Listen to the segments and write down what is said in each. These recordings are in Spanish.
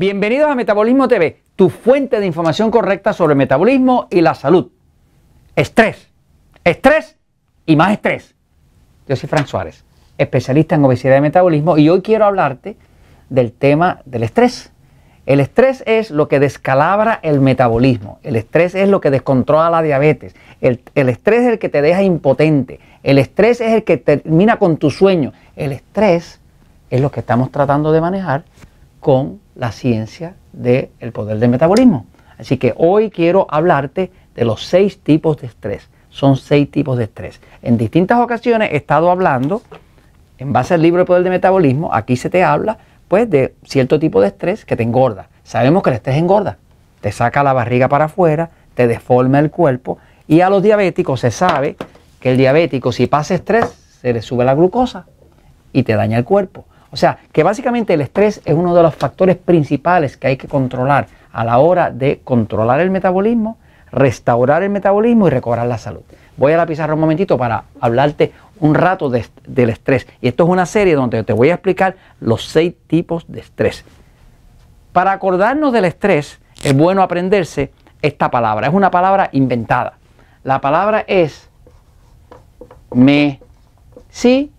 Bienvenidos a Metabolismo TV, tu fuente de información correcta sobre metabolismo y la salud. Estrés, estrés y más estrés. Yo soy Frank Suárez, especialista en obesidad y metabolismo, y hoy quiero hablarte del tema del estrés. El estrés es lo que descalabra el metabolismo, el estrés es lo que descontrola la diabetes, el, el, estrés es el que te deja impotente, el estrés es el que termina con tu sueño, el estrés es lo que estamos tratando de manejar con la ciencia del poder del metabolismo. Así que hoy quiero hablarte de los seis tipos de estrés. Son seis tipos de estrés. En distintas ocasiones he estado hablando, en base al libro de poder del metabolismo, aquí se te habla pues de cierto tipo de estrés que te engorda. Sabemos que el estrés engorda, te saca la barriga para afuera, te deforma el cuerpo y a los diabéticos se sabe que el diabético si pasa estrés se le sube la glucosa y te daña el cuerpo. O sea, que básicamente el estrés es uno de los factores principales que hay que controlar a la hora de controlar el metabolismo, restaurar el metabolismo y recobrar la salud. Voy a la pizarra un momentito para hablarte un rato del estrés. Y esto es una serie donde te voy a explicar los seis tipos de estrés. Para acordarnos del estrés, es bueno aprenderse esta palabra. Es una palabra inventada. La palabra es me, si,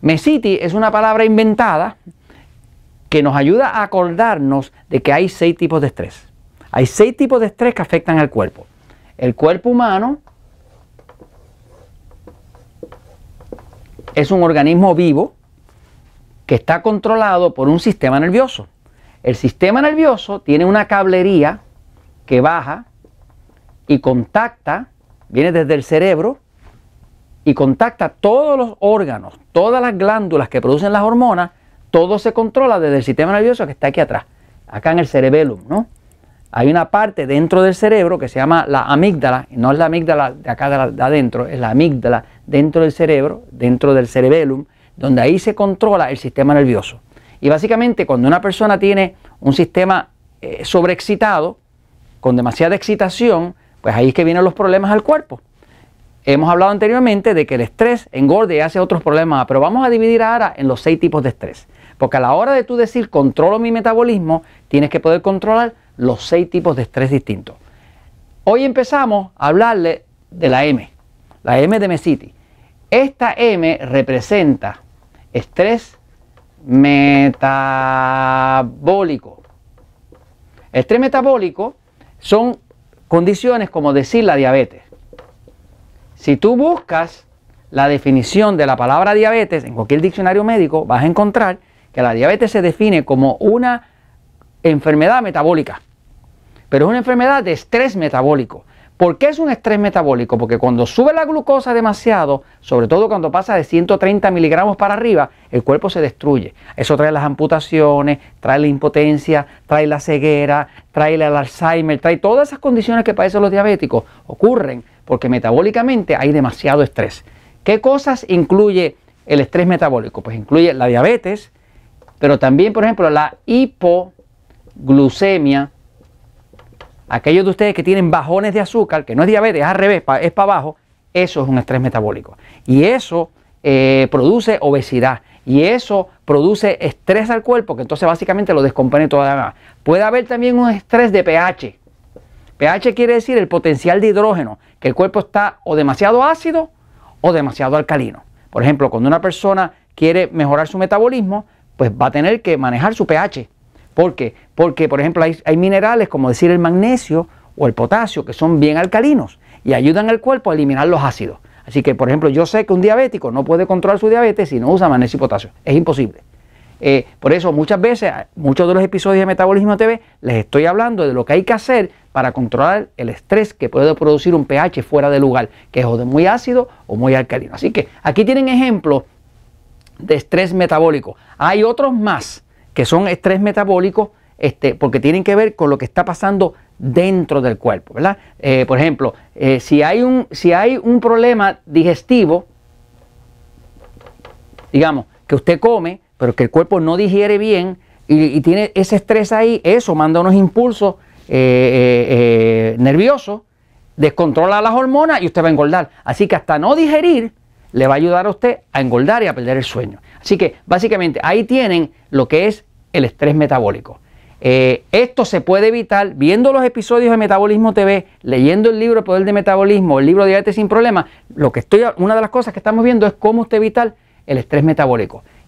Mesiti es una palabra inventada que nos ayuda a acordarnos de que hay seis tipos de estrés. Hay seis tipos de estrés que afectan al cuerpo. El cuerpo humano es un organismo vivo que está controlado por un sistema nervioso. El sistema nervioso tiene una cablería que baja y contacta, viene desde el cerebro y contacta todos los órganos, todas las glándulas que producen las hormonas, todo se controla desde el sistema nervioso que está aquí atrás, acá en el cerebellum, ¿no? Hay una parte dentro del cerebro que se llama la amígdala, y no es la amígdala de acá de, adentro, es la amígdala dentro del cerebro, dentro del cerebellum, donde ahí se controla el sistema nervioso. Y básicamente cuando una persona tiene un sistema eh, sobreexcitado, con demasiada excitación, pues ahí es que vienen los problemas al cuerpo. Hemos hablado anteriormente de que el estrés engorde y hace otros problemas, pero vamos a dividir ahora en los seis tipos de estrés. Porque a la hora de tú decir controlo mi metabolismo, tienes que poder controlar los seis tipos de estrés distintos. Hoy empezamos a hablarle de la M, la M de Mesiti. Esta M representa estrés metabólico. Estrés metabólico son condiciones como decir la diabetes. Si tú buscas la definición de la palabra diabetes en cualquier diccionario médico, vas a encontrar que la diabetes se define como una enfermedad metabólica, pero es una enfermedad de estrés metabólico. ¿Por qué es un estrés metabólico? Porque cuando sube la glucosa demasiado, sobre todo cuando pasa de 130 miligramos para arriba, el cuerpo se destruye. Eso trae las amputaciones, trae la impotencia, trae la ceguera, trae el Alzheimer, trae todas esas condiciones que padecen los diabéticos. Ocurren porque metabólicamente hay demasiado estrés. ¿Qué cosas incluye el estrés metabólico? Pues incluye la diabetes, pero también, por ejemplo, la hipoglucemia. Aquellos de ustedes que tienen bajones de azúcar, que no es diabetes, es al revés, es para abajo, eso es un estrés metabólico. Y eso eh, produce obesidad. Y eso produce estrés al cuerpo, que entonces básicamente lo descompone toda Puede haber también un estrés de pH pH quiere decir el potencial de hidrógeno, que el cuerpo está o demasiado ácido o demasiado alcalino. Por ejemplo, cuando una persona quiere mejorar su metabolismo, pues va a tener que manejar su pH. ¿Por qué? Porque, por ejemplo, hay, minerales como decir el magnesio o el potasio que son bien alcalinos y ayudan al cuerpo a eliminar los ácidos. Así que, por ejemplo, yo sé que un diabético no puede controlar su diabetes si no usa magnesio y potasio. Es imposible. Eh, por eso muchas veces, muchos de los episodios de Metabolismo TV, les estoy hablando de lo que hay que hacer para controlar el estrés que puede producir un pH fuera de lugar, que es o de muy ácido o muy alcalino. Así que aquí tienen ejemplos de estrés metabólico. Hay otros más que son estrés metabólico este, porque tienen que ver con lo que está pasando dentro del cuerpo, ¿verdad? Eh, por ejemplo, eh, si, hay un, si hay un problema digestivo, digamos, que usted come, pero que el cuerpo no digiere bien y, tiene ese estrés ahí, eso manda unos impulsos eh, eh, eh, nerviosos, descontrola las hormonas y usted va a engordar. Así que hasta no digerir, le va a ayudar a usted a engordar y a perder el sueño. Así que básicamente ahí tienen lo que es el estrés metabólico. Eh, esto se puede evitar viendo los episodios de Metabolismo TV, leyendo el libro El Poder de Metabolismo, el libro Diabetes sin Problemas. Lo que estoy, una de las cosas que estamos viendo es cómo usted evitar el estrés metabólico.